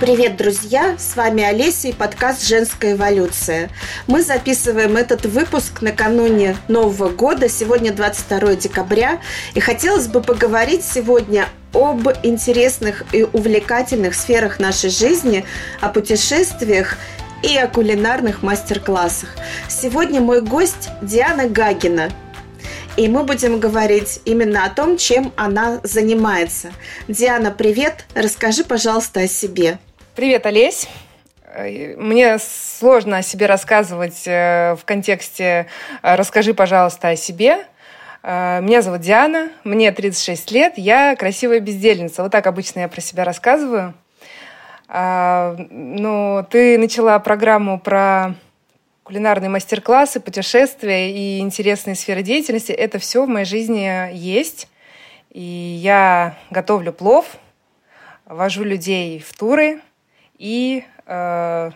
Привет, друзья! С вами Олеся и подкаст «Женская эволюция». Мы записываем этот выпуск накануне Нового года, сегодня 22 декабря, и хотелось бы поговорить сегодня об интересных и увлекательных сферах нашей жизни, о путешествиях и о кулинарных мастер-классах. Сегодня мой гость Диана Гагина, и мы будем говорить именно о том, чем она занимается. Диана, привет! Расскажи, пожалуйста, о себе. Привет, Олесь. Мне сложно о себе рассказывать э, в контексте э, «расскажи, пожалуйста, о себе». Э, меня зовут Диана, мне 36 лет, я красивая бездельница. Вот так обычно я про себя рассказываю. Ну, ты начала программу про кулинарные мастер-классы, путешествия и интересные сферы деятельности. Это все в моей жизни есть. И я готовлю плов, вожу людей в туры – и э,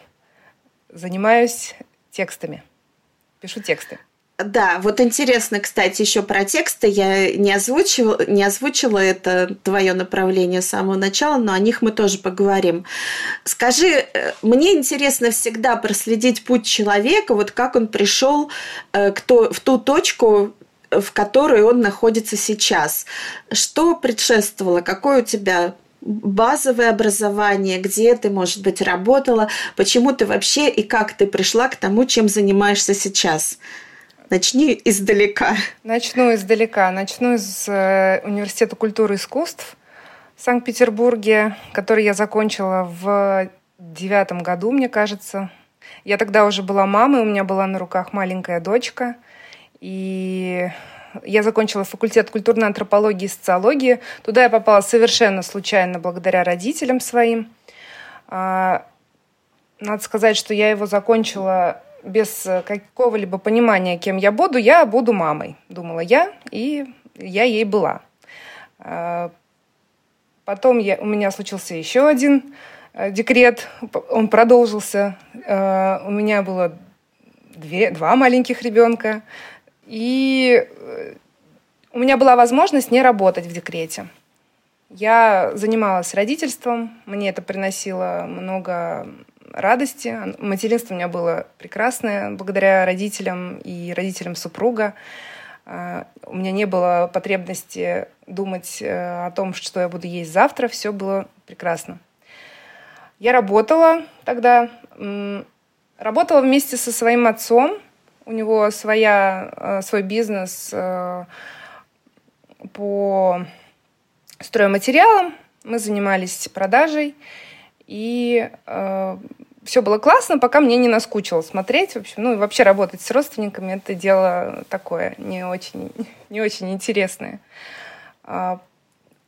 занимаюсь текстами. Пишу тексты. Да, вот интересно, кстати, еще про тексты. Я не озвучивала, не озвучила это твое направление с самого начала, но о них мы тоже поговорим. Скажи, э, мне интересно всегда проследить путь человека, вот как он пришел э, к то, в ту точку, в которой он находится сейчас. Что предшествовало? Какой у тебя базовое образование, где ты, может быть, работала, почему ты вообще и как ты пришла к тому, чем занимаешься сейчас? Начни издалека. Начну издалека. Начну из э, Университета культуры и искусств в Санкт-Петербурге, который я закончила в девятом году, мне кажется. Я тогда уже была мамой, у меня была на руках маленькая дочка. И я закончила факультет культурной антропологии и социологии. Туда я попала совершенно случайно благодаря родителям своим. А, надо сказать, что я его закончила без какого-либо понимания, кем я буду. Я буду мамой, думала я, и я ей была. А, потом я, у меня случился еще один э, декрет, он продолжился. А, у меня было две, два маленьких ребенка. И э, у меня была возможность не работать в декрете. Я занималась родительством, мне это приносило много радости. Материнство у меня было прекрасное благодаря родителям и родителям супруга. А, у меня не было потребности думать э, о том, что я буду есть завтра. Все было прекрасно. Я работала тогда, работала вместе со своим отцом – у него своя, э, свой бизнес э, по стройматериалам. Мы занимались продажей. И э, все было классно, пока мне не наскучило смотреть. В общем, ну и вообще работать с родственниками это дело такое не очень, не очень интересное. А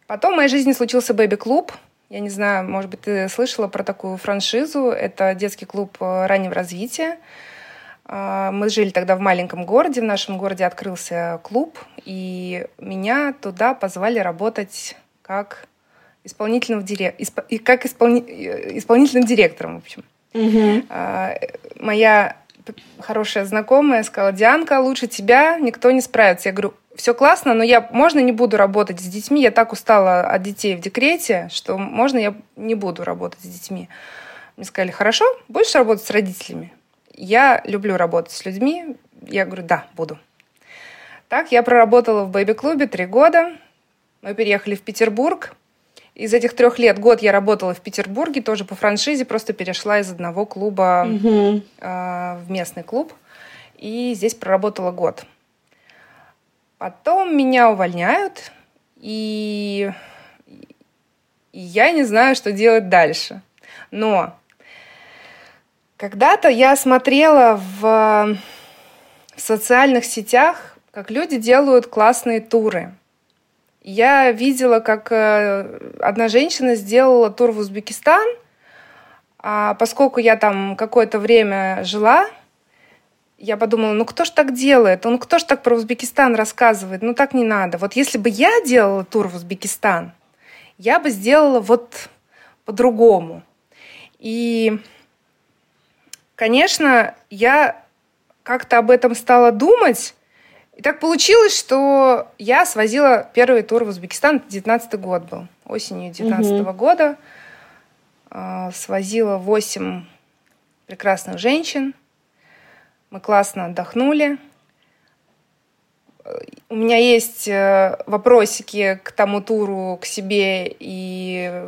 потом в моей жизни случился бэби-клуб. Я не знаю, может быть, ты слышала про такую франшизу. Это детский клуб раннего развития. А, мы жили тогда в маленьком городе, в нашем городе открылся клуб, и меня туда позвали работать как исполнительным, дирек... Исп... как исполни... исполнительным директором, в общем. Угу. Моя хорошая знакомая сказала, Дианка, лучше тебя никто не справится. Я говорю, все классно, но я можно не буду работать с детьми. Я так устала от детей в декрете, что можно я не буду работать с детьми. Мне сказали, хорошо, будешь работать с родителями? Я люблю работать с людьми. Я говорю, да, буду. Так, я проработала в бэби-клубе три года. Мы переехали в Петербург. Из этих трех лет год я работала в Петербурге, тоже по франшизе, просто перешла из одного клуба угу. э, в местный клуб. И здесь проработала год. Потом меня увольняют, и, и я не знаю, что делать дальше. Но когда-то я смотрела в, в социальных сетях, как люди делают классные туры. Я видела, как э, одна женщина сделала тур в Узбекистан, а поскольку я там какое-то время жила, я подумала, ну кто ж так делает? Ну кто ж так про Узбекистан рассказывает? Ну так не надо. Вот если бы я делала тур в Узбекистан, я бы сделала вот по-другому. И конечно, я как-то об этом стала думать. И так получилось, что я свозила первый тур в Узбекистан. 19 год был, осенью 19 -го угу. года. э, свозила 8 прекрасных женщин. Мы классно отдохнули. У меня есть э, вопросики к тому туру, к себе и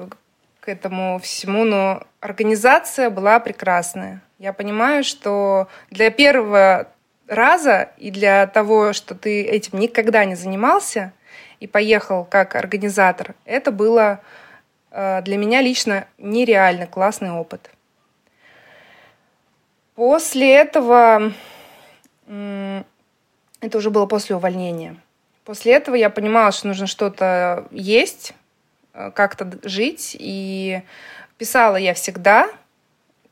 к этому всему, но организация была прекрасная. Я понимаю, что для первого раза и для того, что ты этим никогда не занимался и поехал как организатор, это было э, для меня лично нереально классный опыт. После этого, это уже было после увольнения, после этого я понимала, что нужно что-то есть, э, как-то жить, и писала я всегда,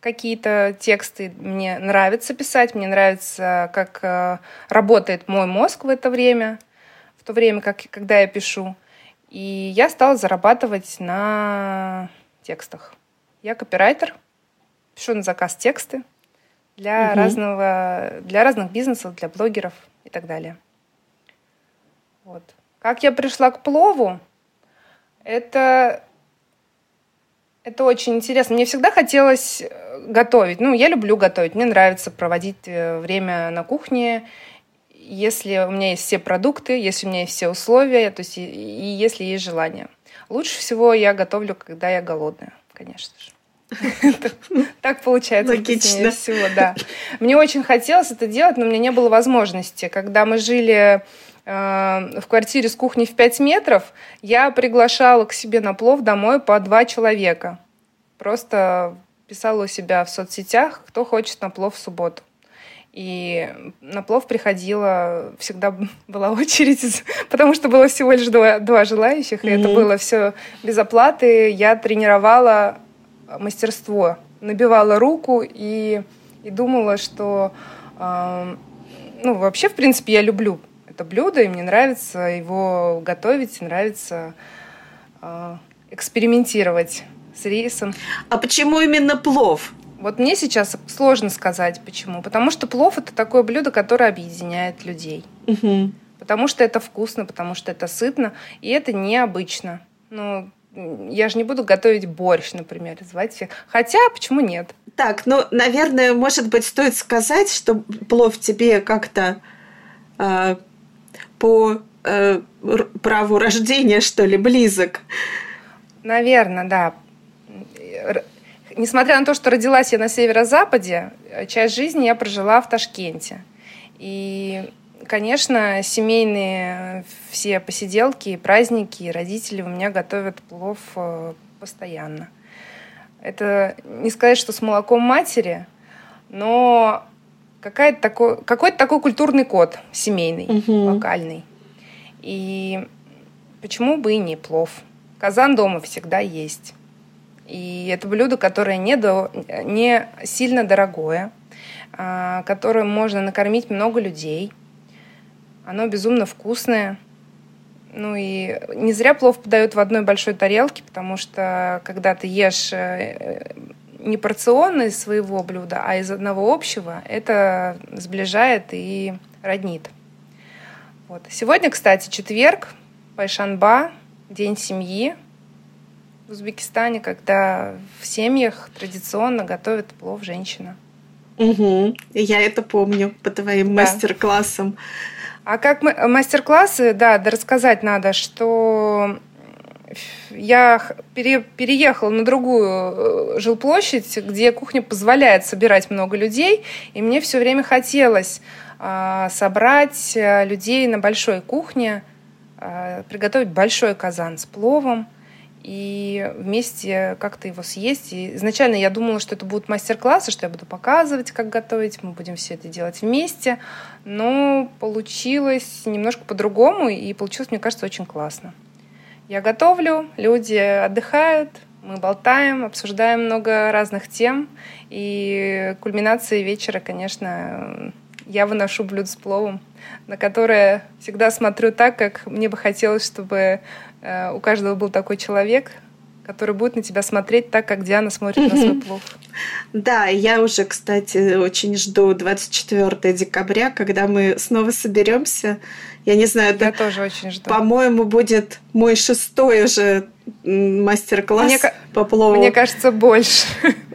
какие-то тексты. Мне нравится писать, мне нравится, как э, работает мой мозг в это время, в то время, как, когда я пишу. И я стала зарабатывать на текстах. Я копирайтер, пишу на заказ тексты для, угу. разного, для разных бизнесов, для блогеров и так далее. Вот. Как я пришла к плову? Это это очень интересно. Мне всегда хотелось э, готовить. Ну, я люблю готовить. Мне нравится проводить э, время на кухне. Если у меня есть все продукты, если у меня есть все условия, то есть и, и если есть желание. Лучше всего я готовлю, когда я голодная, конечно же. Так получается. Логично. всего, да. Мне очень хотелось это делать, но у меня не было возможности. Когда мы жили в квартире с кухней в 5 метров, я приглашала к себе на плов домой по два человека. Просто писала у себя в соцсетях, кто хочет на плов в субботу. И на плов приходила, всегда была очередь, потому что было всего лишь два, два желающих, и mm-hmm. это было все без оплаты. Я тренировала мастерство, набивала руку и, и думала, что э, ну, вообще, в принципе, я люблю это блюдо, и мне нравится его готовить, нравится э, экспериментировать с рисом. А почему именно плов? Вот мне сейчас сложно сказать, почему. Потому что плов это такое блюдо, которое объединяет людей. Угу. Потому что это вкусно, потому что это сытно, и это необычно. Ну, я же не буду готовить борщ, например, звать всех. Хотя, почему нет? Так, ну, наверное, может быть, стоит сказать, что плов тебе как-то э, по э, праву рождения, что ли, близок. Наверное, да. Несмотря на то, что родилась я на северо-западе, часть жизни я прожила в Ташкенте. И, конечно, семейные все посиделки, праздники, родители у меня готовят плов э, постоянно. Это не сказать, что с молоком матери, но какая-то такой, какой-то такой культурный код семейный, угу. локальный. И почему бы и не плов? Казан дома всегда есть. И это блюдо, которое не, до, не сильно дорогое, а, которое можно накормить много людей. Оно безумно вкусное. Ну и не зря плов подают в одной большой тарелке, потому что когда ты ешь э, не порционно из своего блюда, а из одного общего, это сближает и роднит. Вот. Сегодня, кстати, четверг, Пайшанба, День семьи в Узбекистане, когда в семьях традиционно готовят плов женщина. Угу. Я это помню по твоим да. мастер-классам. А как мастер-классы, да, да рассказать надо, что я пере, переехала на другую э, жилплощадь, где кухня позволяет собирать много людей, и мне все время хотелось э, собрать людей на большой кухне, э, приготовить большой казан с пловом и вместе как-то его съесть. И изначально я думала, что это будут мастер-классы, что я буду показывать, как готовить, мы будем все это делать вместе, но получилось немножко по-другому, и получилось, мне кажется, очень классно. Я готовлю, люди отдыхают, мы болтаем, обсуждаем много разных тем. И кульминацией вечера, конечно, я выношу блюдо с пловом, на которое всегда смотрю так, как мне бы хотелось, чтобы э, у каждого был такой человек, который будет на тебя смотреть так, как Диана смотрит на свой плов. Да, я уже, кстати, очень жду 24 декабря, когда мы снова соберемся я не знаю, это, я тоже очень жду. По-моему, будет мой шестой уже мастер-класс Мне... по плову? Мне кажется, больше.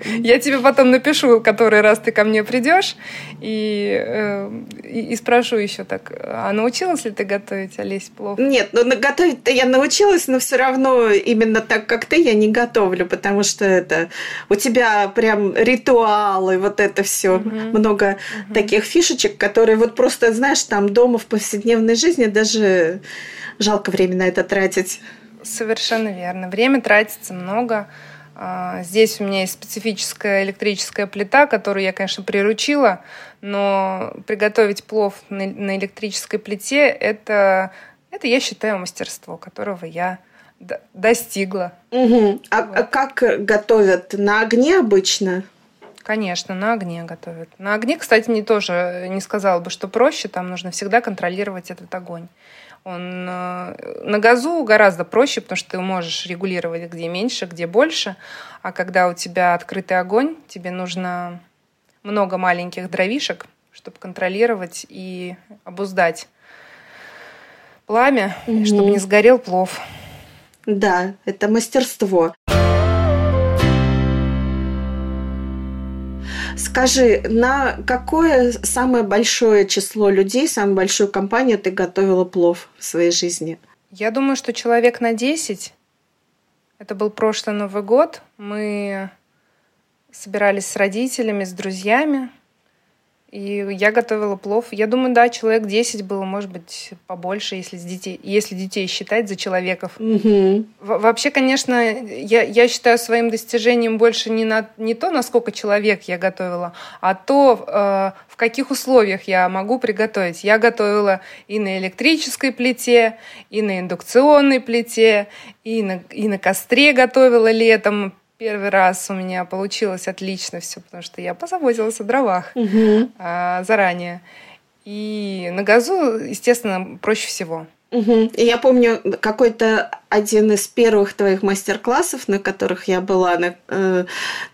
Я тебе потом напишу, который раз ты ко мне придешь, и, э, и, и спрошу еще так, а научилась ли ты готовить, Олесь, плов? Нет, ну готовить-то я научилась, но все равно именно так, как ты, я не готовлю, потому что это у тебя прям ритуалы, вот это все, угу. много угу. таких фишечек, которые вот просто, знаешь, там дома в повседневной жизни даже жалко время на это тратить. Совершенно верно. Время тратится много. А, здесь у меня есть специфическая электрическая плита, которую я, конечно, приручила, но приготовить плов на электрической плите это, это я считаю, мастерство, которого я достигла. Угу. А, вот. а как готовят? На огне обычно? Конечно, на огне готовят. На огне, кстати, не тоже не сказала бы, что проще. Там нужно всегда контролировать этот огонь. Он э, на газу гораздо проще, потому что ты можешь регулировать, где меньше, где больше. А когда у тебя открытый огонь, тебе нужно много маленьких дровишек, чтобы контролировать и обуздать пламя, угу. чтобы не сгорел плов. Да, это мастерство. Скажи, на какое самое большое число людей, самую большую компанию ты готовила плов в своей жизни? Я думаю, что человек на 10. Это был прошлый Новый год. Мы собирались с родителями, с друзьями. И я готовила плов. Я думаю, да, человек 10 было, может быть, побольше, если, с детей, если детей считать за человеков. Угу. Вообще, конечно, я, я считаю своим достижением больше не, на, не то, насколько человек я готовила, а то, э, в каких условиях я могу приготовить. Я готовила и на электрической плите, и на индукционной плите, и на, и на костре готовила летом Первый раз у меня получилось отлично все, потому что я позаботилась о дровах угу. а, заранее. И на газу, естественно, проще всего. Угу. И я помню какой-то один из первых твоих мастер-классов, на которых я была, на, э,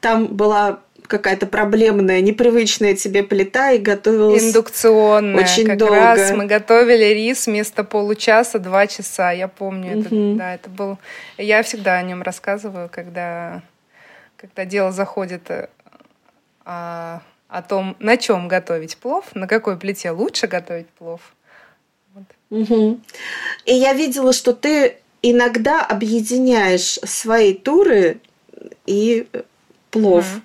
там была какая-то проблемная, непривычная тебе плита и готовилась индукционная. Очень как долго. раз мы готовили рис вместо получаса два часа. Я помню, угу. это, да, это был. Я всегда о нем рассказываю, когда когда дело заходит э, о, о том, на чем готовить плов, на какой плите лучше готовить плов. Вот. Угу. И я видела, что ты иногда объединяешь свои туры и плов. Угу.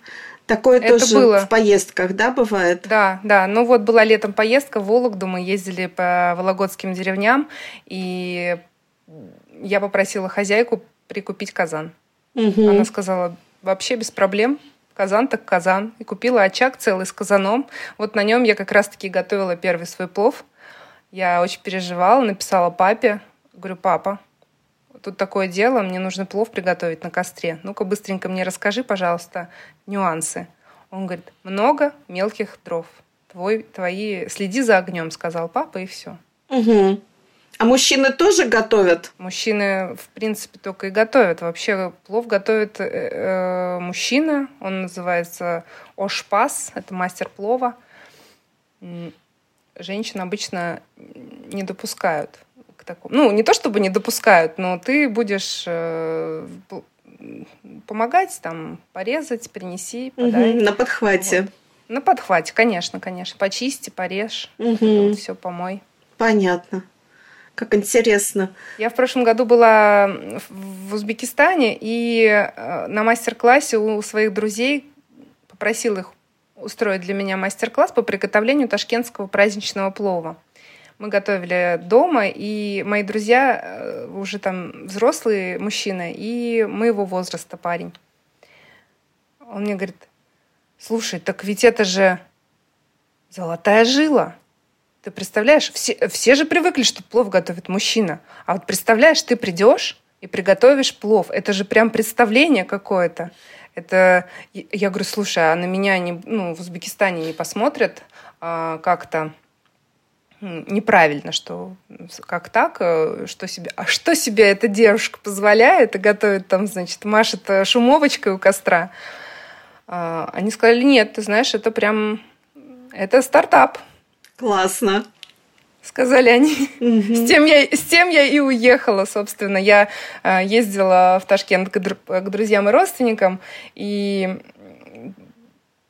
Такое это тоже было. в поездках, да, бывает? Да, да. Ну вот была летом поездка в Вологду, мы ездили по вологодским деревням, и я попросила хозяйку прикупить казан. Угу. Она сказала, вообще без проблем. Казан так казан. И купила очаг целый с казаном. Вот на нем я как раз-таки готовила первый свой плов. Я очень переживала, написала папе. Говорю, папа, тут такое дело, мне нужно плов приготовить на костре. Ну-ка быстренько мне расскажи, пожалуйста, нюансы. Он говорит, много мелких дров. Твой, твои, следи за огнем, сказал папа, и все. Угу. А мужчины тоже готовят? Мужчины, в принципе, только и готовят. Вообще плов готовит э, э, мужчина. Он называется ошпас. Это мастер плова. Женщин обычно не допускают к такому. Ну, не то чтобы не допускают, но ты будешь э, помогать, там, порезать, принеси, подай. Угу, на подхвате. Вот. На подхвате, конечно, конечно. Почисти, порежь, угу. вот все помой. Понятно. Как интересно. Я в прошлом году была в Узбекистане и э, на мастер-классе у своих друзей попросила их устроить для меня мастер-класс по приготовлению ташкентского праздничного плова. Мы готовили дома, и мои друзья э, уже там взрослые мужчины и моего возраста парень. Он мне говорит, слушай, так ведь это же золотая жила. Ты представляешь, все, все же привыкли, что плов готовит мужчина. А вот представляешь, ты придешь и приготовишь плов. Это же прям представление какое-то. Это я говорю, слушай, а на меня не, ну, в Узбекистане не посмотрят а, как-то неправильно, что как так, э, что себе, а что себе эта девушка позволяет и готовит там, значит, машет э, шумовочкой у костра. А, они сказали, нет, ты знаешь, это прям, это стартап. Классно. Сказали они. С, тем я, с тем я и уехала, собственно. Я э, ездила в Ташкент к, к друзьям и родственникам и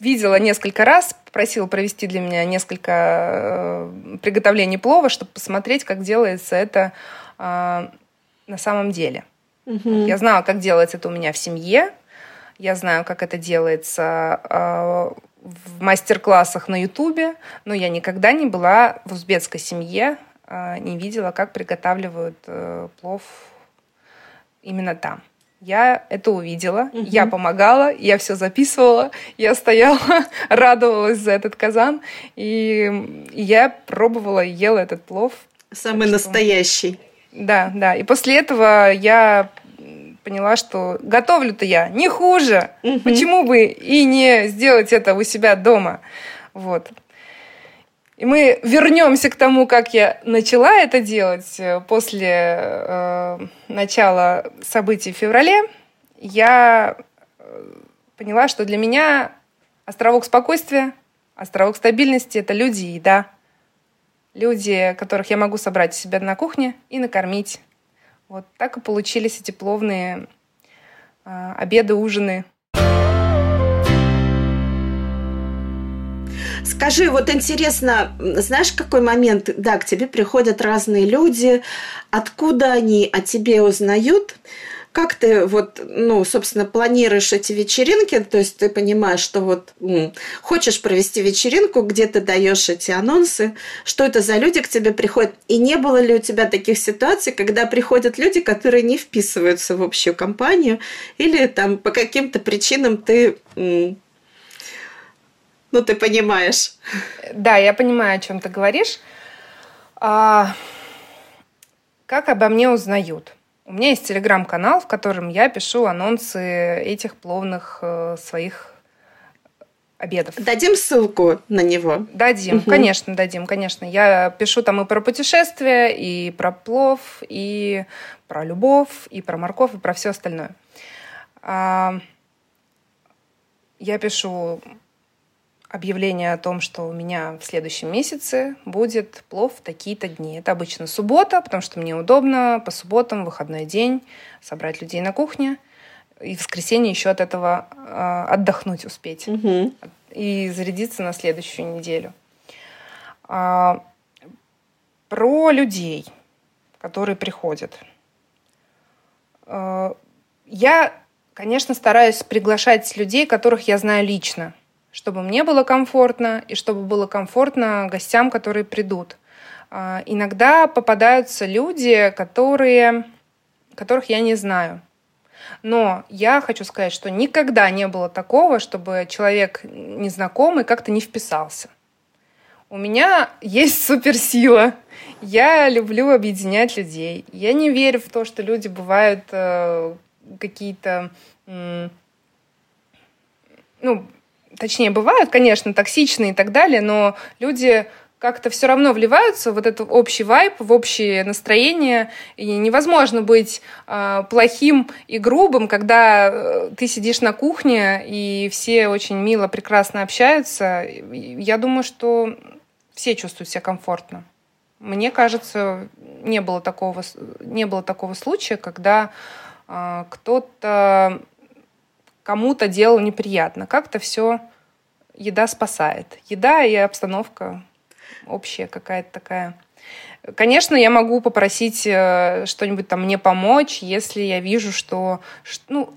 видела несколько раз, просила провести для меня несколько э, приготовлений плова, чтобы посмотреть, как делается это э, на самом деле. Угу. Я знала, как делается это у меня в семье. Я знаю, как это делается э, в мастер-классах на Ютубе, но я никогда не была в узбекской семье, э, не видела, как приготавливают э, плов именно там. Я это увидела, угу. я помогала, я все записывала, я стояла, радовалась за этот казан, и, я пробовала и ела этот плов. Самый что... настоящий. Да, да. И после этого я поняла, что готовлю-то я не хуже. Угу. Почему бы и не сделать это у себя дома? Вот. И мы вернемся к тому, как я начала это делать э, после э, начала событий в феврале. Я э, поняла, что для меня островок спокойствия, островок стабильности – это люди и еда. Люди, которых я могу собрать себя на кухне и накормить. Вот так и получились эти пловные э, обеды, ужины. Скажи, вот интересно, знаешь, какой момент, да, к тебе приходят разные люди, откуда они о тебе узнают? Как ты вот, ну, собственно, планируешь эти вечеринки? То есть ты понимаешь, что вот м, хочешь провести вечеринку, где ты даешь эти анонсы, что это за люди к тебе приходят? И не было ли у тебя таких ситуаций, когда приходят люди, которые не вписываются в общую компанию, или там по каким-то причинам ты м, ну, ты понимаешь. Да, я понимаю, о чем ты говоришь. А, как обо мне узнают? У меня есть телеграм-канал, в котором я пишу анонсы этих пловных э, своих обедов. Дадим ссылку на него? Дадим, угу. конечно, дадим, конечно. Я пишу там и про путешествия, и про плов, и про любовь, и про морковь, и про все остальное. А, я пишу объявление о том, что у меня в следующем месяце будет плов в такие-то дни. Это обычно суббота, потому что мне удобно по субботам, выходной день, собрать людей на кухне и в воскресенье еще от этого э, отдохнуть успеть угу. и зарядиться на следующую неделю. А, про людей, которые приходят. А, я, конечно, стараюсь приглашать людей, которых я знаю лично чтобы мне было комфортно и чтобы было комфортно гостям, которые придут. А, иногда попадаются люди, которые, которых я не знаю. Но я хочу сказать, что никогда не было такого, чтобы человек незнакомый как-то не вписался. У меня есть суперсила. Я люблю объединять людей. Я не верю в то, что люди бывают э, какие-то, э, ну, точнее, бывают, конечно, токсичные и так далее, но люди как-то все равно вливаются в этот общий вайб, в общее настроение. И невозможно быть э, плохим и грубым, когда э, ты сидишь на кухне, и все очень мило, прекрасно общаются. Я думаю, что все чувствуют себя комфортно. Мне кажется, не было такого, не было такого случая, когда э, кто-то кому-то делал неприятно. Как-то все еда спасает. Еда и обстановка общая какая-то такая. Конечно, я могу попросить э, что-нибудь там мне помочь, если я вижу, что... Ну,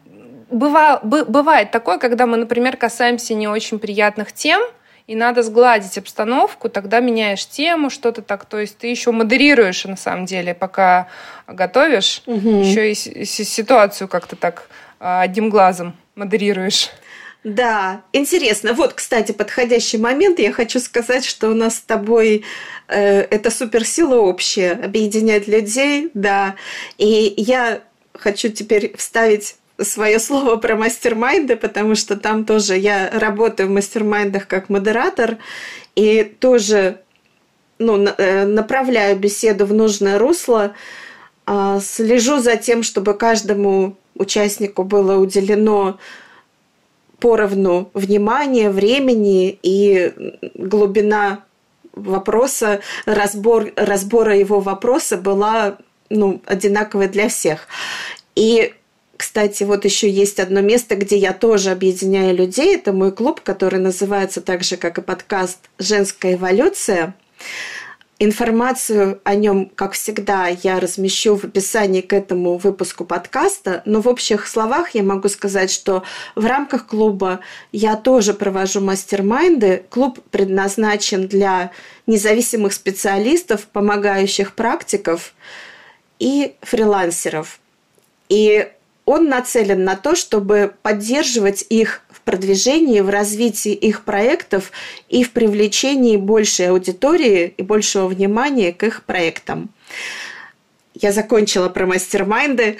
бывает, бывает такое, когда мы, например, касаемся не очень приятных тем, и надо сгладить обстановку, тогда меняешь тему, что-то так. То есть ты еще модерируешь, на самом деле, пока готовишь, угу. еще и ситуацию как-то так а, одним глазом модерируешь. Да, интересно. Вот, кстати, подходящий момент. Я хочу сказать, что у нас с тобой э, это суперсила общая, объединять людей, да. И я хочу теперь вставить свое слово про мастер-майнды, потому что там тоже я работаю в мастер-майндах как модератор и тоже ну, э, направляю беседу в нужное русло, а, слежу за тем, чтобы каждому участнику было уделено поровну внимания, времени и глубина вопроса, разбор, разбора его вопроса была ну, одинаковая для всех. И кстати, вот еще есть одно место, где я тоже объединяю людей. Это мой клуб, который называется так же, как и подкаст «Женская эволюция». Информацию о нем, как всегда, я размещу в описании к этому выпуску подкаста, но в общих словах я могу сказать, что в рамках клуба я тоже провожу мастер-майнды. Клуб предназначен для независимых специалистов, помогающих практиков и фрилансеров. И он нацелен на то, чтобы поддерживать их продвижении, в развитии их проектов и в привлечении большей аудитории и большего внимания к их проектам. Я закончила про мастер-майнды.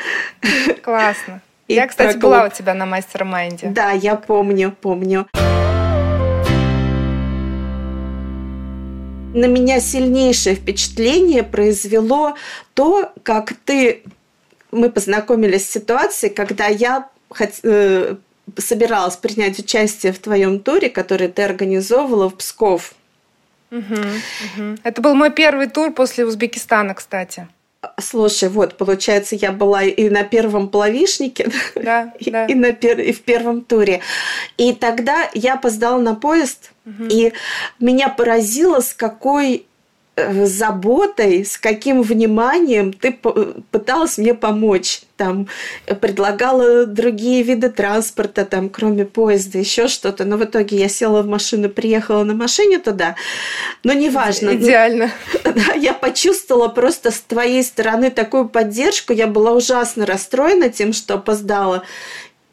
Классно. И я, кстати, была у тебя на мастер-майнде. Да, я помню, помню. На меня сильнейшее впечатление произвело то, как ты мы познакомились с ситуацией, когда я э, собиралась принять участие в твоем туре, который ты организовывала в Псков. Угу, угу. Это был мой первый тур после Узбекистана, кстати. Слушай, вот, получается, я была и на первом плавишнике, да, и, да. и, на пер... и в первом туре. И тогда я опоздала на поезд, угу. и меня поразило, с какой заботой, с каким вниманием ты пыталась мне помочь. Там предлагала другие виды транспорта, там, кроме поезда, еще что-то. Но в итоге я села в машину, приехала на машине туда. Но неважно. Идеально. Да, я почувствовала просто с твоей стороны такую поддержку. Я была ужасно расстроена тем, что опоздала.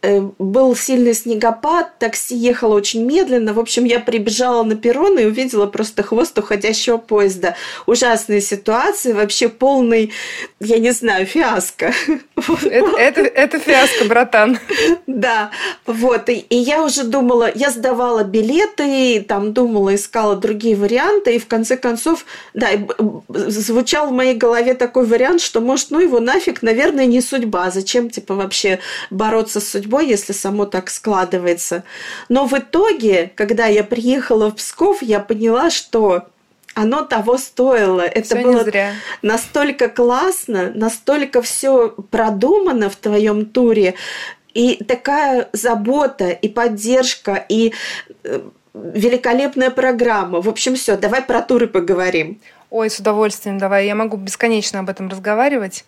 Э, был сильный снегопад, такси ехало очень медленно. В общем, я прибежала на перрон и увидела просто хвост уходящего поезда. Ужасная ситуация, вообще полный, я не знаю, фиаско. Это, это, это фиаско, братан. Да, вот. И, и я уже думала, я сдавала билеты, и там думала, искала другие варианты, и в конце концов, да, звучал в моей голове такой вариант, что, может, ну его нафиг, наверное, не судьба. Зачем, типа, вообще бороться с судьбой? Судьбой, если само так складывается. Но в итоге, когда я приехала в Псков, я поняла, что оно того стоило. Это всё было зря. настолько классно, настолько все продумано в твоем туре. И такая забота, и поддержка, и э, великолепная программа. В общем, все, давай про туры поговорим. Ой, с удовольствием давай. Я могу бесконечно об этом разговаривать.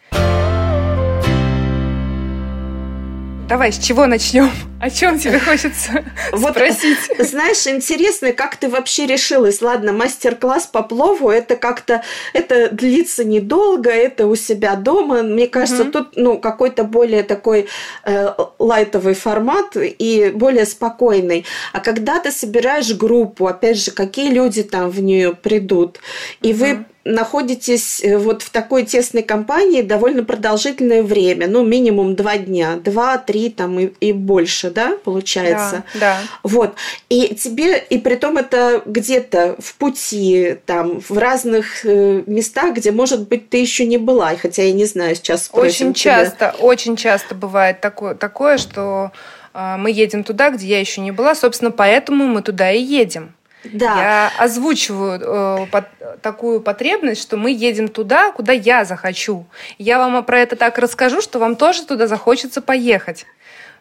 Давай, с чего начнем? О чем тебе хочется вот, спросить? Знаешь, интересно, как ты вообще решилась? Ладно, мастер-класс по плову, это как-то, это длится недолго, это у себя дома. Мне кажется, угу. тут, ну, какой-то более такой э, лайтовый формат и более спокойный. А когда ты собираешь группу, опять же, какие люди там в нее придут, и угу. вы находитесь э, вот в такой тесной компании довольно продолжительное время, ну, минимум два дня, два, три там и, и больше, да, получается? Да, да. Вот. И тебе, и при том это где-то в пути, там, в разных э, местах, где, может быть, ты еще не была, хотя я не знаю, сейчас Очень часто, очень часто бывает такое, такое что э, мы едем туда, где я еще не была, собственно, поэтому мы туда и едем. Да. Я озвучиваю э, под, такую потребность, что мы едем туда, куда я захочу. Я вам про это так расскажу, что вам тоже туда захочется поехать.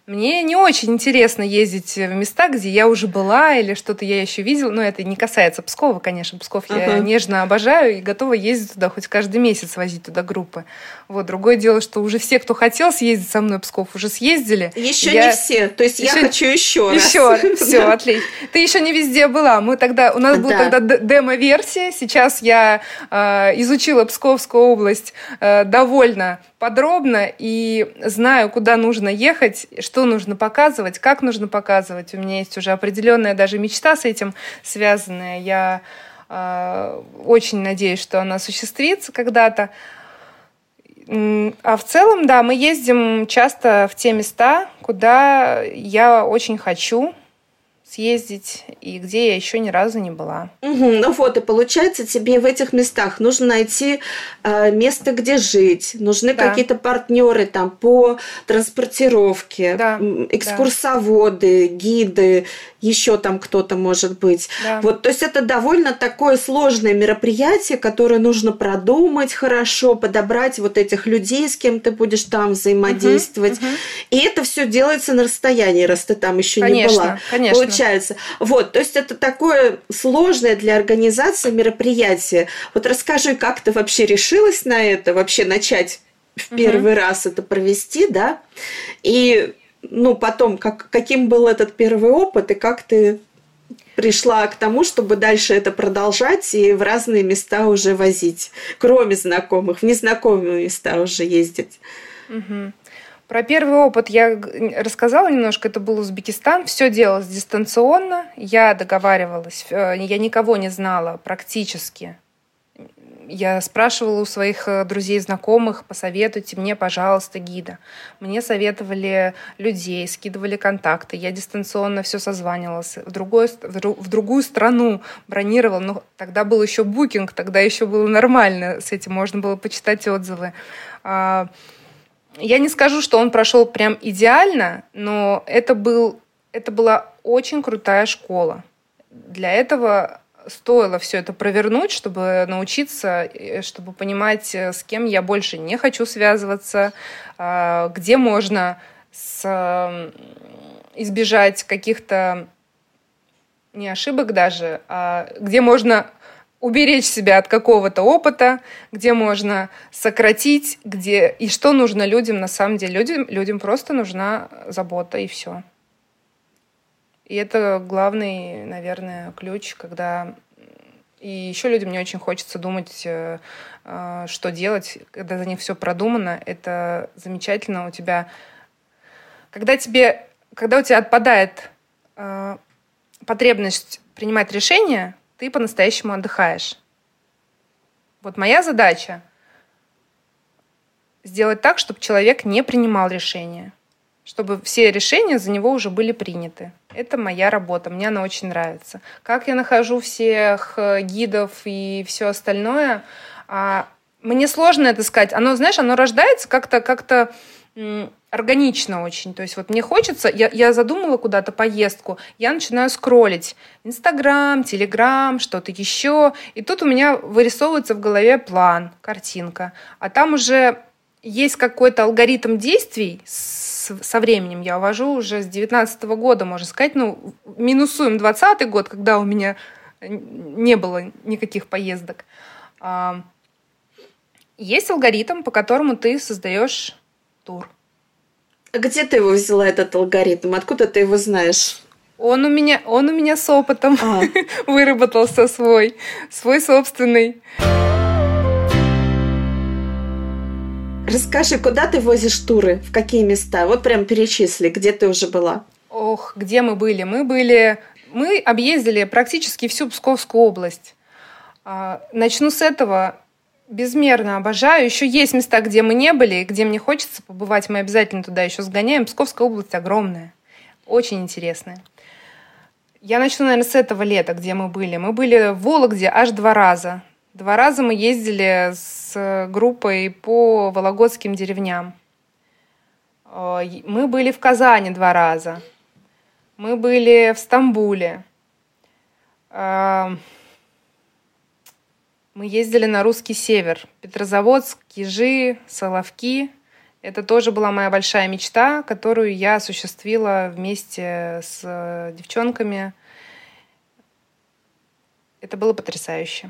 Мне не очень интересно ездить в места, где я уже была или что-то я еще видела. Но это не касается Пскова, конечно. Псков uh-huh. я нежно обожаю и готова ездить туда хоть каждый месяц, возить туда группы. Вот. Другое дело, что уже все, кто хотел съездить со мной в Псков, уже съездили. Еще я... не все. То есть еще... я хочу еще раз. Еще. Все, отлично. Ты еще не везде была. Мы тогда... У нас была тогда демо-версия. Сейчас я э, изучила Псковскую область э, довольно подробно и знаю, куда нужно ехать, что нужно показывать, как нужно показывать. У меня есть уже определенная даже мечта с этим связанная. Я э, очень надеюсь, что она осуществится когда-то. А в целом, да, мы ездим часто в те места, куда я очень хочу съездить и где я еще ни разу не была. Угу, ну вот, и получается, тебе в этих местах нужно найти э, место, где жить, нужны да. какие-то партнеры там по транспортировке, да. экскурсоводы, да. гиды, еще там кто-то может быть. Да. Вот, то есть это довольно такое сложное мероприятие, которое нужно продумать хорошо, подобрать вот этих людей, с кем ты будешь там взаимодействовать. Угу, угу. И это все делается на расстоянии, раз ты там еще конечно, не была. Конечно получается. Вот, то есть это такое сложное для организации мероприятие. Вот расскажи, как ты вообще решилась на это, вообще начать в первый угу. раз это провести, да? И ну потом, как, каким был этот первый опыт и как ты пришла к тому, чтобы дальше это продолжать и в разные места уже возить, кроме знакомых, в незнакомые места уже ездить. Угу. Про первый опыт я рассказала немножко. Это был Узбекистан. Все делалось дистанционно. Я договаривалась. Э, я никого не знала практически. Я спрашивала у своих э, друзей, знакомых, посоветуйте мне, пожалуйста, гида. Мне советовали людей, скидывали контакты. Я дистанционно все созванивалась. В, другой, в другую страну бронировала. Но тогда был еще букинг, тогда еще было нормально с этим. Можно было почитать отзывы. Я не скажу, что он прошел прям идеально, но это, был, это была очень крутая школа. Для этого стоило все это провернуть, чтобы научиться, э, чтобы понимать, э, с кем я больше не хочу связываться, а, где можно с, избежать каких-то не ошибок даже, а где можно уберечь себя от какого-то опыта, где можно сократить, где и что нужно людям на самом деле. Людям, людям просто нужна забота и все. И это главный, наверное, ключ, когда и еще людям не очень хочется думать, э, э, что делать, когда за них все продумано. Это замечательно у тебя. Когда тебе, когда у тебя отпадает э, потребность принимать решения, ты по-настоящему отдыхаешь. Вот моя задача сделать так, чтобы человек не принимал решения, чтобы все решения за него уже были приняты. Это моя работа, мне она очень нравится. Как я нахожу всех э, гидов и все остальное, а, мне сложно это сказать. Оно, знаешь, оно рождается как-то как-то органично очень. То есть вот мне хочется, я, я задумала куда-то поездку, я начинаю скроллить Инстаграм, Телеграм, что-то еще, и тут у меня вырисовывается в голове план, картинка, а там уже есть какой-то алгоритм действий с, со временем. Я ввожу уже с 19 года, можно сказать, ну, минусуем 20 год, когда у меня не было никаких поездок. А, есть алгоритм, по которому ты создаешь тур. А где ты его взяла, этот алгоритм? Откуда ты его знаешь? Он у меня, он у меня с опытом а. выработался свой, свой собственный. Расскажи, куда ты возишь туры? В какие места? Вот прям перечисли, где ты уже была. Ох, где мы были? Мы были... Мы объездили практически всю Псковскую область. А, начну с этого безмерно обожаю. Еще есть места, где мы не были, где мне хочется побывать. Мы обязательно туда еще сгоняем. Псковская область огромная, очень интересная. Я начну, наверное, с этого лета, где мы были. Мы были в Вологде аж два раза. Два раза мы ездили с группой по вологодским деревням. Э, мы были в Казани два раза. Мы были в Стамбуле. Мы ездили на русский север. Петрозаводск, Кижи, Соловки. Это тоже была моя большая мечта, которую я осуществила вместе с э, девчонками. Это было потрясающе.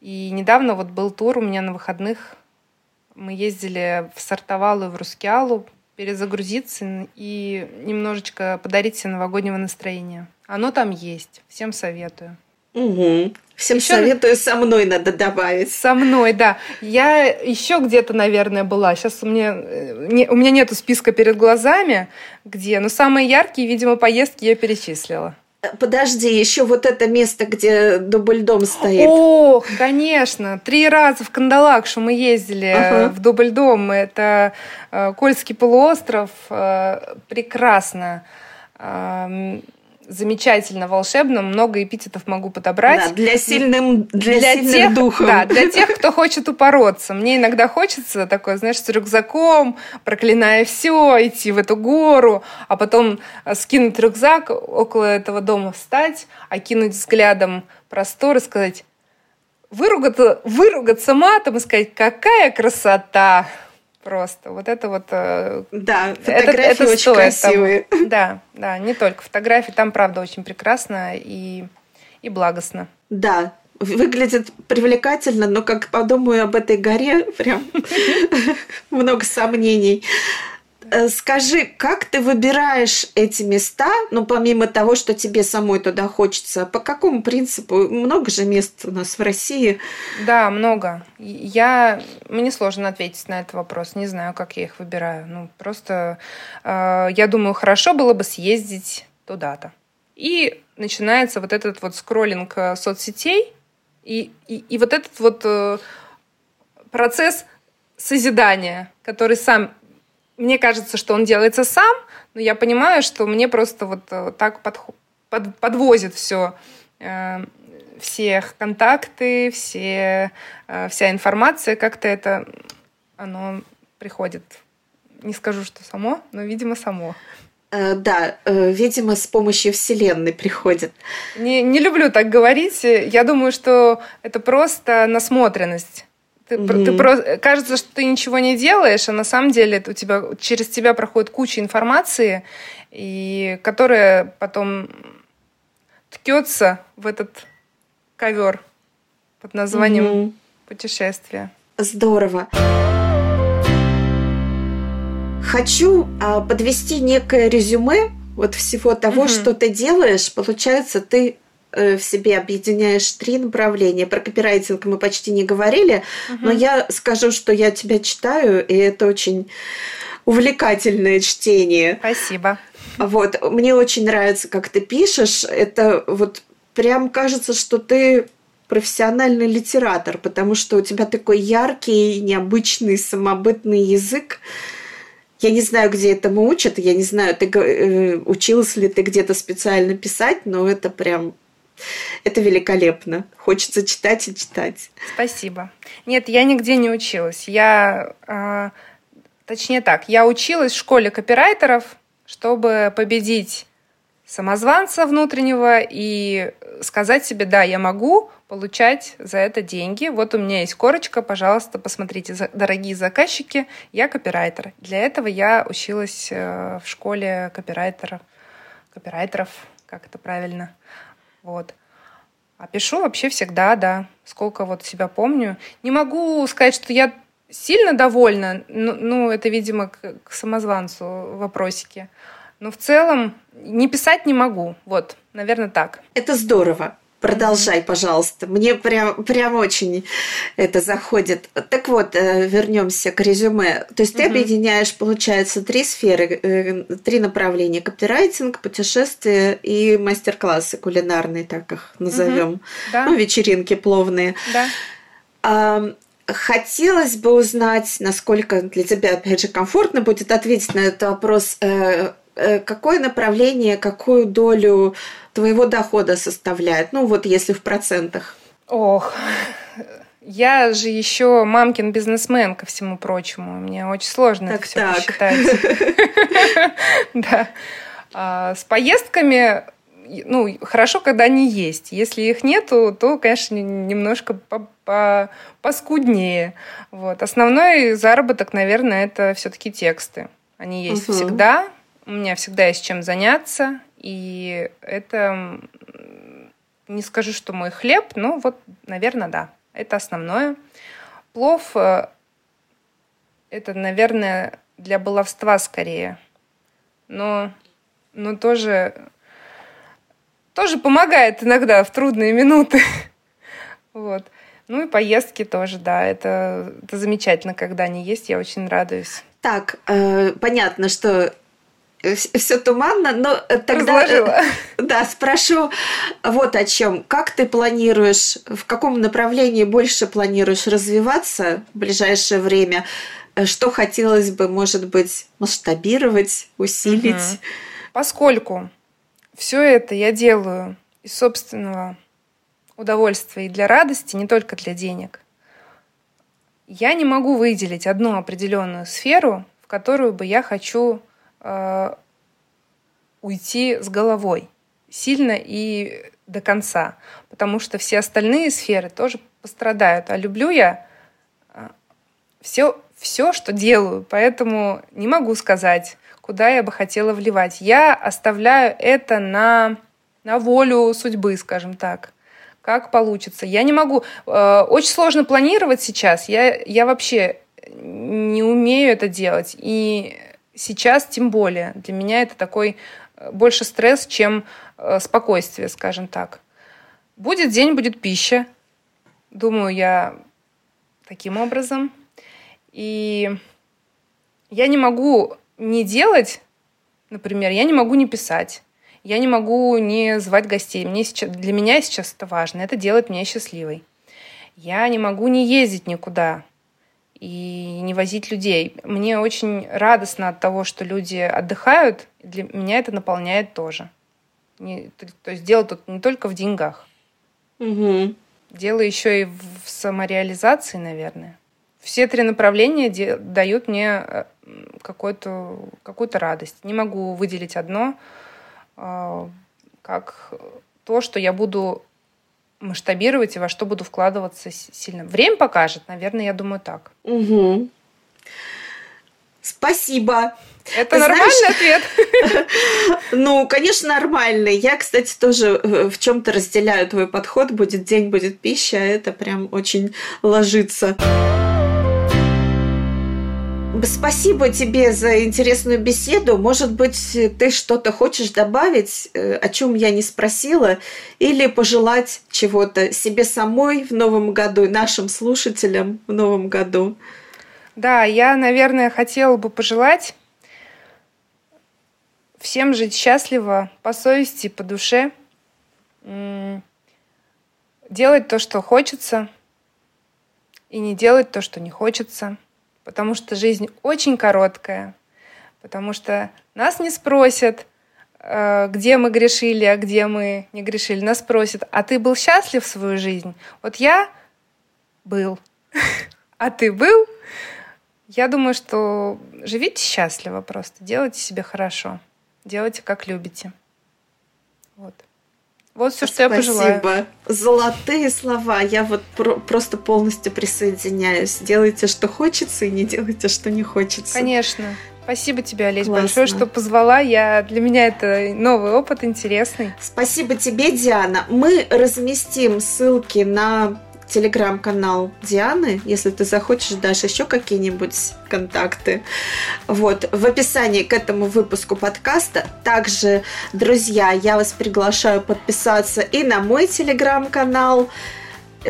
И недавно вот был тур у меня на выходных. Мы ездили в Сартовалу и в Рускеалу перезагрузиться и немножечко подарить себе новогоднего настроения. Оно там есть. Всем советую. Угу. Всем еще... советую, со мной надо добавить. Со мной, да. Я еще где-то, наверное, была. Сейчас у меня, э, не, у меня нету списка перед глазами, где, но самые яркие, видимо, поездки я перечислила. Э, подожди, еще вот это место, где дубльдом стоит. Ох, конечно. Три раза в Кандалакшу мы ездили ага. в дубльдом. Это э, Кольский полуостров. Прекрасно замечательно, волшебно, много эпитетов могу подобрать. Да, для, сильным, для, для сильных тех, духом. Да, для тех, кто хочет упороться. Мне иногда хочется такое, знаешь, с рюкзаком, проклиная все, идти в эту гору, а потом э, скинуть рюкзак, около этого дома встать, окинуть взглядом простор и сказать, выругаться, выругаться матом и сказать, какая красота! Просто вот это вот... Э, да, фотографии это, это очень стоит красивые. Того. Да, да, не только фотографии, там правда очень прекрасно и, и благостно. Да, выглядит привлекательно, но как подумаю об этой горе, прям много сомнений. Э, скажи, как ты выбираешь эти места, ну, помимо того, что тебе самой туда хочется, по какому принципу? Много же мест у нас в России. Да, много. Я... Мне сложно ответить на этот вопрос. Не знаю, как я их выбираю. Ну, просто э, я думаю, хорошо было бы съездить туда-то. И начинается вот этот вот скроллинг э, соцсетей, и, и, и вот этот вот э, процесс созидания, который сам мне кажется, что он делается сам, но я понимаю, что мне просто вот э, так под, под, подвозит все э, всех контакты, все, э, вся информация, как-то это оно приходит. Не скажу, что само, но, видимо, само. Да, видимо, с помощью Вселенной приходит. Не, не люблю так говорить. Я думаю, что это просто насмотренность. Ты, mm-hmm. ты просто кажется, что ты ничего не делаешь, а на самом деле у тебя через тебя проходит куча информации, и которая потом ткется в этот ковер под названием mm-hmm. путешествие. Здорово. Хочу а, подвести некое резюме вот всего того, mm-hmm. что ты делаешь. Получается, ты в себе объединяешь три направления. Про копирайтинг мы почти не говорили, угу. но я скажу, что я тебя читаю, и это очень увлекательное чтение. Спасибо. Вот, мне очень нравится, как ты пишешь. Это вот прям кажется, что ты профессиональный литератор, потому что у тебя такой яркий, необычный, самобытный язык. Я не знаю, где этому учат, я не знаю, ты э, училась ли ты где-то специально писать, но это прям это великолепно. Хочется читать и читать. Спасибо. Нет, я нигде не училась. Я, э, точнее так, я училась в школе копирайтеров, чтобы победить самозванца внутреннего и сказать себе, да, я могу получать за это деньги. Вот у меня есть корочка, пожалуйста, посмотрите, дорогие заказчики, я копирайтер. Для этого я училась э, в школе копирайтеров, копирайтеров, как это правильно. Вот. А пишу вообще всегда, да. Сколько вот себя помню. Не могу сказать, что я сильно довольна. Ну, ну это, видимо, к, к самозванцу вопросики. Но в целом не писать не могу. Вот, наверное, так. Это здорово. Продолжай, пожалуйста. Мне прям, прям очень это заходит. Так вот, э, вернемся к резюме. То есть угу. ты объединяешь, получается, три сферы, э, три направления: копирайтинг, путешествия и мастер-классы кулинарные, так их назовем. Угу. Да. Ну, вечеринки пловные. Да. Хотелось бы узнать, насколько для тебя, опять же, комфортно будет ответить на этот вопрос. Э, какое направление, какую долю твоего дохода составляет? Ну, вот если в процентах. Ох, я же еще мамкин бизнесмен, ко всему прочему. Мне очень сложно так, это все так. посчитать. Да. А, с поездками ну, хорошо, когда они есть. Если их нету, то, конечно, немножко поскуднее. Вот. Основной заработок, наверное, это все-таки тексты. Они есть угу. всегда. У меня всегда есть чем заняться. И это не скажу, что мой хлеб, но вот, наверное, да, это основное. Плов э, это, наверное, для баловства скорее. Но, но тоже, тоже помогает иногда в трудные минуты. Вот. Ну и поездки тоже, да, это, это замечательно, когда они есть, я очень радуюсь. Так, э, понятно, что все туманно, но тогда Разложила. да, спрошу вот о чем. Как ты планируешь, в каком направлении больше планируешь развиваться в ближайшее время? Что хотелось бы, может быть, масштабировать, усилить? Угу. Поскольку все это я делаю из собственного удовольствия и для радости, не только для денег. Я не могу выделить одну определенную сферу, в которую бы я хочу э, уйти с головой сильно и до конца, потому что все остальные сферы тоже пострадают. А люблю я все, э, все, что делаю, поэтому не могу сказать, куда я бы хотела вливать. Я оставляю это на, на волю судьбы, скажем так. Как получится. Я не могу. Э, очень сложно планировать сейчас. Я, я вообще не умею это делать. И сейчас тем более. Для меня это такой э, больше стресс, чем э, спокойствие, скажем так. Будет день, будет пища. Думаю я таким образом. И я не могу не делать, например, я не могу не писать, я не могу не звать гостей. Мне сейчас, для меня сейчас это важно, это делает меня счастливой. Я не могу не ездить никуда и не возить людей. Мне очень радостно от того, что люди отдыхают. Для меня это наполняет тоже. Не, то есть дело тут не только в деньгах. Угу. Дело еще и в самореализации, наверное. Все три направления дают мне э, какую-то какую радость. Не могу выделить одно э, как то, что я буду масштабировать и во что буду вкладываться сильно. Время покажет, наверное, я думаю так. Угу. Спасибо. Это Ты нормальный знаешь, ответ? Ну, конечно, нормальный. Я, кстати, тоже э, в чем-то разделяю твой подход. Будет день, будет пища. Это прям очень ложится. Спасибо тебе за интересную беседу. Может быть, ты что-то хочешь добавить, э, о чем я не спросила, или пожелать чего-то себе самой в новом году и нашим слушателям в новом году? Да, я, наверное, хотела бы пожелать всем жить счастливо, по совести, по душе, делать то, что хочется, и не делать то, что не хочется – потому что жизнь очень короткая, потому что нас не спросят, э, где мы грешили, а где мы не грешили. Нас спросят, а ты был счастлив в свою жизнь? Вот я был. А ты был? Я думаю, что живите счастливо просто, делайте себе хорошо, делайте как любите. Вот. Вот все, что Спасибо. я пожелаю. Спасибо. Золотые слова. Я вот про- просто полностью присоединяюсь. Делайте, что хочется, и не делайте, что не хочется. Конечно. Спасибо тебе, Олесь, Классно. большое, что позвала. Я, для меня это новый опыт, интересный. Спасибо тебе, Диана. Мы разместим ссылки на телеграм-канал Дианы, если ты захочешь, дашь еще какие-нибудь контакты. Вот, в описании к этому выпуску подкаста. Также, друзья, я вас приглашаю подписаться и на мой телеграм-канал,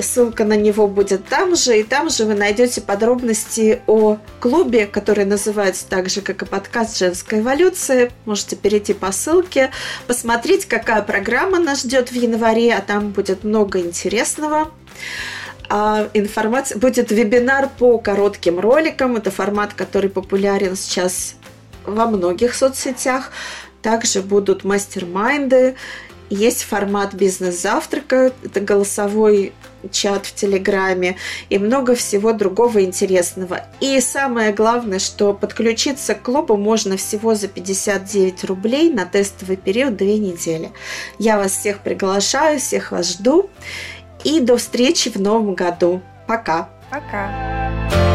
Ссылка на него будет там же, и там же вы найдете подробности о клубе, который называется так же, как и подкаст «Женская эволюция». Можете перейти по ссылке, посмотреть, какая программа нас ждет в январе, а там будет много интересного. А информация будет вебинар по коротким роликам. Это формат, который популярен сейчас во многих соцсетях. Также будут мастер-майнды. Есть формат бизнес-завтрака, это голосовой чат в Телеграме и много всего другого интересного. И самое главное, что подключиться к клубу можно всего за 59 рублей на тестовый период две недели. Я вас всех приглашаю, всех вас жду. И до встречи в новом году. Пока. Пока.